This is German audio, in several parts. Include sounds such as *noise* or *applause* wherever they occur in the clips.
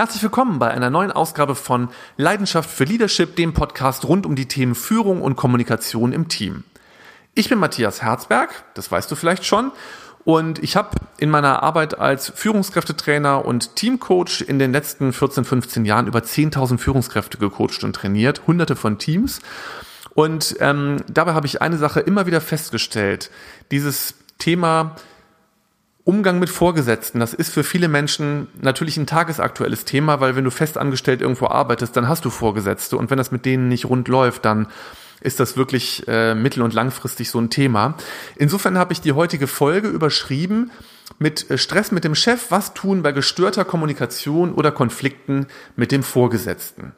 Herzlich willkommen bei einer neuen Ausgabe von Leidenschaft für Leadership, dem Podcast rund um die Themen Führung und Kommunikation im Team. Ich bin Matthias Herzberg, das weißt du vielleicht schon, und ich habe in meiner Arbeit als Führungskräftetrainer und Teamcoach in den letzten 14, 15 Jahren über 10.000 Führungskräfte gecoacht und trainiert, hunderte von Teams. Und ähm, dabei habe ich eine Sache immer wieder festgestellt. Dieses Thema Umgang mit Vorgesetzten, das ist für viele Menschen natürlich ein tagesaktuelles Thema, weil wenn du festangestellt irgendwo arbeitest, dann hast du Vorgesetzte und wenn das mit denen nicht rund läuft, dann ist das wirklich äh, mittel- und langfristig so ein Thema. Insofern habe ich die heutige Folge überschrieben mit äh, Stress mit dem Chef, was tun bei gestörter Kommunikation oder Konflikten mit dem Vorgesetzten.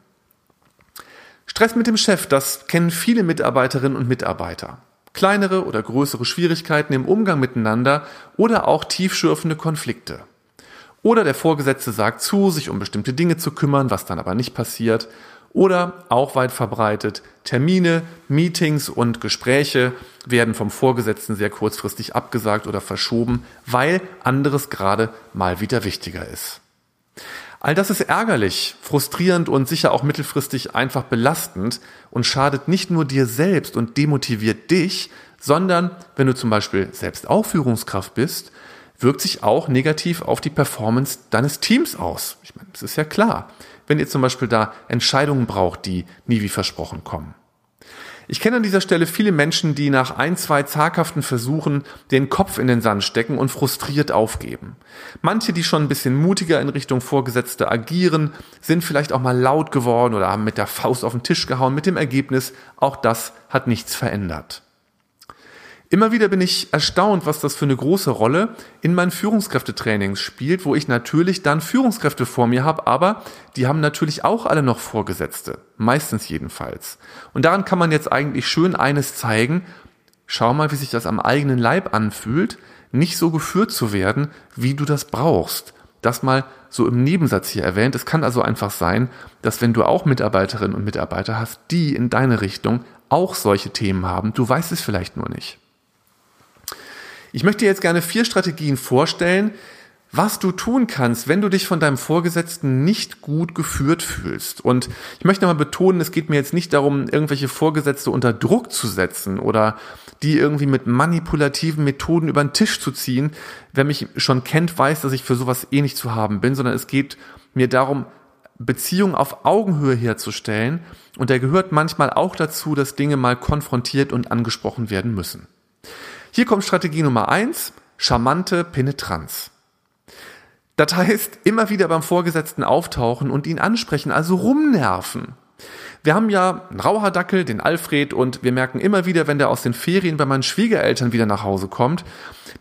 Stress mit dem Chef, das kennen viele Mitarbeiterinnen und Mitarbeiter. Kleinere oder größere Schwierigkeiten im Umgang miteinander oder auch tiefschürfende Konflikte. Oder der Vorgesetzte sagt zu, sich um bestimmte Dinge zu kümmern, was dann aber nicht passiert. Oder auch weit verbreitet, Termine, Meetings und Gespräche werden vom Vorgesetzten sehr kurzfristig abgesagt oder verschoben, weil anderes gerade mal wieder wichtiger ist. All das ist ärgerlich, frustrierend und sicher auch mittelfristig einfach belastend und schadet nicht nur dir selbst und demotiviert dich, sondern wenn du zum Beispiel selbst auch Führungskraft bist, wirkt sich auch negativ auf die Performance deines Teams aus. Ich meine, das ist ja klar wenn ihr zum Beispiel da Entscheidungen braucht, die nie wie versprochen kommen. Ich kenne an dieser Stelle viele Menschen, die nach ein, zwei zaghaften Versuchen den Kopf in den Sand stecken und frustriert aufgeben. Manche, die schon ein bisschen mutiger in Richtung Vorgesetzte agieren, sind vielleicht auch mal laut geworden oder haben mit der Faust auf den Tisch gehauen mit dem Ergebnis, auch das hat nichts verändert. Immer wieder bin ich erstaunt, was das für eine große Rolle in meinen Führungskräftetrainings spielt, wo ich natürlich dann Führungskräfte vor mir habe, aber die haben natürlich auch alle noch Vorgesetzte, meistens jedenfalls. Und daran kann man jetzt eigentlich schön eines zeigen, schau mal, wie sich das am eigenen Leib anfühlt, nicht so geführt zu werden, wie du das brauchst. Das mal so im Nebensatz hier erwähnt. Es kann also einfach sein, dass wenn du auch Mitarbeiterinnen und Mitarbeiter hast, die in deine Richtung auch solche Themen haben, du weißt es vielleicht nur nicht. Ich möchte dir jetzt gerne vier Strategien vorstellen, was du tun kannst, wenn du dich von deinem Vorgesetzten nicht gut geführt fühlst. Und ich möchte nochmal betonen, es geht mir jetzt nicht darum, irgendwelche Vorgesetzte unter Druck zu setzen oder die irgendwie mit manipulativen Methoden über den Tisch zu ziehen. Wer mich schon kennt, weiß, dass ich für sowas eh nicht zu haben bin, sondern es geht mir darum, Beziehungen auf Augenhöhe herzustellen. Und da gehört manchmal auch dazu, dass Dinge mal konfrontiert und angesprochen werden müssen. Hier kommt Strategie Nummer eins: charmante Penetranz. Das heißt, immer wieder beim Vorgesetzten auftauchen und ihn ansprechen, also rumnerven. Wir haben ja einen Rauhardackel, den Alfred, und wir merken immer wieder, wenn der aus den Ferien bei meinen Schwiegereltern wieder nach Hause kommt,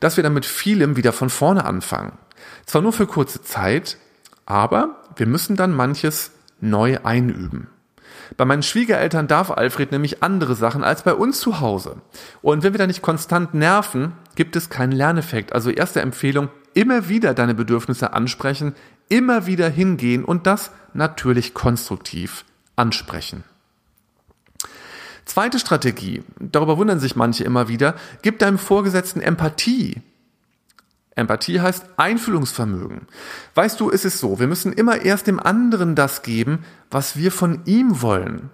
dass wir dann mit vielem wieder von vorne anfangen. Zwar nur für kurze Zeit, aber wir müssen dann manches neu einüben. Bei meinen Schwiegereltern darf Alfred nämlich andere Sachen als bei uns zu Hause. Und wenn wir da nicht konstant nerven, gibt es keinen Lerneffekt. Also erste Empfehlung, immer wieder deine Bedürfnisse ansprechen, immer wieder hingehen und das natürlich konstruktiv ansprechen. Zweite Strategie, darüber wundern sich manche immer wieder, gib deinem Vorgesetzten Empathie. Empathie heißt Einfühlungsvermögen. Weißt du, ist es so, wir müssen immer erst dem anderen das geben, was wir von ihm wollen.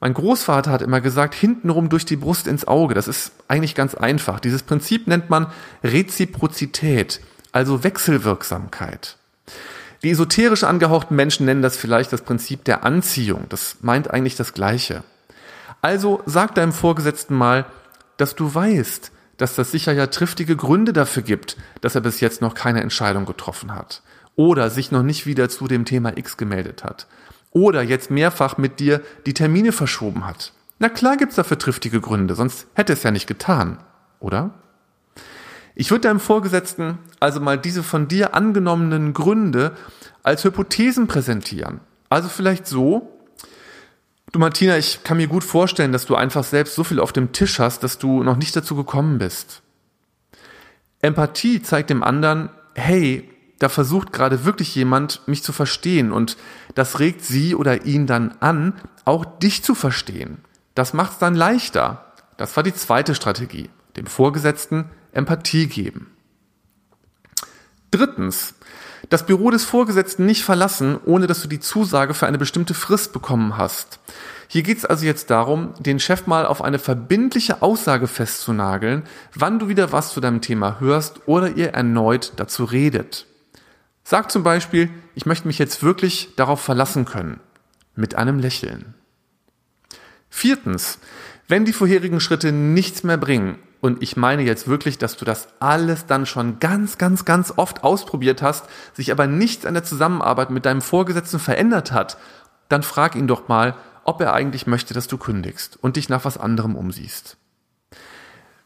Mein Großvater hat immer gesagt, hintenrum durch die Brust ins Auge. Das ist eigentlich ganz einfach. Dieses Prinzip nennt man Reziprozität, also Wechselwirksamkeit. Die esoterisch angehauchten Menschen nennen das vielleicht das Prinzip der Anziehung. Das meint eigentlich das Gleiche. Also sag deinem Vorgesetzten mal, dass du weißt, dass das sicher ja triftige Gründe dafür gibt, dass er bis jetzt noch keine Entscheidung getroffen hat oder sich noch nicht wieder zu dem Thema X gemeldet hat oder jetzt mehrfach mit dir die Termine verschoben hat. Na klar gibt's dafür triftige Gründe, sonst hätte es ja nicht getan, oder? Ich würde deinem Vorgesetzten also mal diese von dir angenommenen Gründe als Hypothesen präsentieren. Also vielleicht so, Du Martina, ich kann mir gut vorstellen, dass du einfach selbst so viel auf dem Tisch hast, dass du noch nicht dazu gekommen bist. Empathie zeigt dem anderen, hey, da versucht gerade wirklich jemand, mich zu verstehen und das regt sie oder ihn dann an, auch dich zu verstehen. Das macht es dann leichter. Das war die zweite Strategie, dem Vorgesetzten Empathie geben. Drittens, Das Büro des Vorgesetzten nicht verlassen, ohne dass du die Zusage für eine bestimmte Frist bekommen hast. Hier geht es also jetzt darum, den Chef mal auf eine verbindliche Aussage festzunageln, wann du wieder was zu deinem Thema hörst oder ihr erneut dazu redet. Sag zum Beispiel, ich möchte mich jetzt wirklich darauf verlassen können. Mit einem Lächeln. Viertens, wenn die vorherigen Schritte nichts mehr bringen, und ich meine jetzt wirklich, dass du das alles dann schon ganz, ganz, ganz oft ausprobiert hast, sich aber nichts an der Zusammenarbeit mit deinem Vorgesetzten verändert hat, dann frag ihn doch mal, ob er eigentlich möchte, dass du kündigst und dich nach was anderem umsiehst.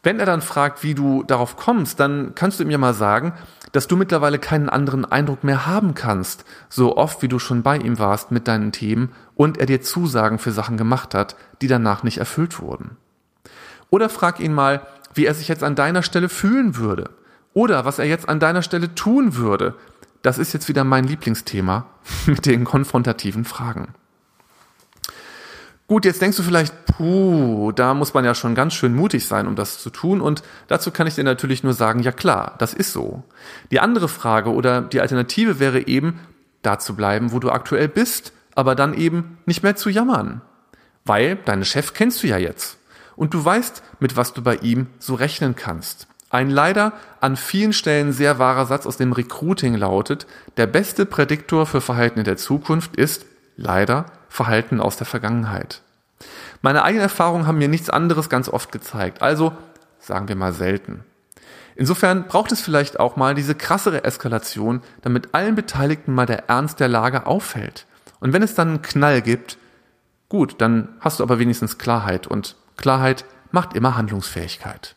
Wenn er dann fragt, wie du darauf kommst, dann kannst du ihm ja mal sagen, dass du mittlerweile keinen anderen Eindruck mehr haben kannst, so oft wie du schon bei ihm warst mit deinen Themen und er dir Zusagen für Sachen gemacht hat, die danach nicht erfüllt wurden. Oder frag ihn mal, wie er sich jetzt an deiner Stelle fühlen würde. Oder was er jetzt an deiner Stelle tun würde. Das ist jetzt wieder mein Lieblingsthema *laughs* mit den konfrontativen Fragen. Gut, jetzt denkst du vielleicht, puh, da muss man ja schon ganz schön mutig sein, um das zu tun. Und dazu kann ich dir natürlich nur sagen, ja klar, das ist so. Die andere Frage oder die Alternative wäre eben, da zu bleiben, wo du aktuell bist, aber dann eben nicht mehr zu jammern. Weil deinen Chef kennst du ja jetzt. Und du weißt, mit was du bei ihm so rechnen kannst. Ein leider an vielen Stellen sehr wahrer Satz aus dem Recruiting lautet, der beste Prädiktor für Verhalten in der Zukunft ist, leider, Verhalten aus der Vergangenheit. Meine eigenen Erfahrungen haben mir nichts anderes ganz oft gezeigt, also sagen wir mal selten. Insofern braucht es vielleicht auch mal diese krassere Eskalation, damit allen Beteiligten mal der Ernst der Lage auffällt. Und wenn es dann einen Knall gibt, gut, dann hast du aber wenigstens Klarheit und Klarheit macht immer Handlungsfähigkeit.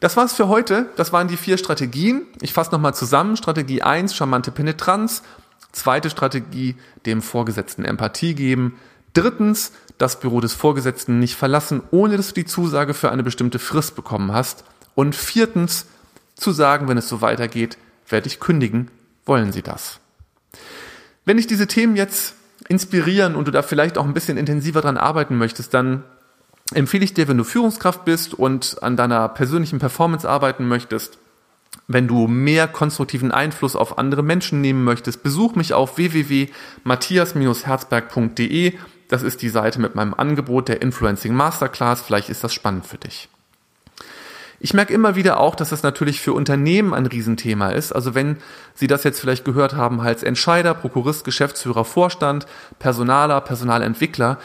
Das war's für heute. Das waren die vier Strategien. Ich fasse nochmal zusammen. Strategie eins: charmante Penetranz. Zweite Strategie, dem Vorgesetzten Empathie geben. Drittens, das Büro des Vorgesetzten nicht verlassen, ohne dass du die Zusage für eine bestimmte Frist bekommen hast. Und viertens, zu sagen, wenn es so weitergeht, werde ich kündigen, wollen Sie das? Wenn dich diese Themen jetzt inspirieren und du da vielleicht auch ein bisschen intensiver dran arbeiten möchtest, dann empfehle ich dir, wenn du Führungskraft bist und an deiner persönlichen Performance arbeiten möchtest, wenn du mehr konstruktiven Einfluss auf andere Menschen nehmen möchtest, besuch mich auf www.matthias-herzberg.de. Das ist die Seite mit meinem Angebot der Influencing Masterclass. Vielleicht ist das spannend für dich. Ich merke immer wieder auch, dass das natürlich für Unternehmen ein Riesenthema ist. Also wenn Sie das jetzt vielleicht gehört haben als Entscheider, Prokurist, Geschäftsführer, Vorstand, Personaler, Personalentwickler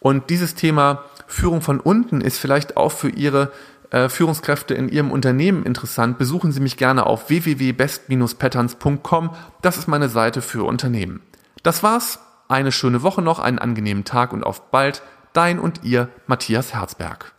und dieses Thema Führung von unten ist vielleicht auch für Ihre äh, Führungskräfte in Ihrem Unternehmen interessant, besuchen Sie mich gerne auf www.best-patterns.com. Das ist meine Seite für Unternehmen. Das war's. Eine schöne Woche noch, einen angenehmen Tag und auf bald. Dein und Ihr Matthias Herzberg.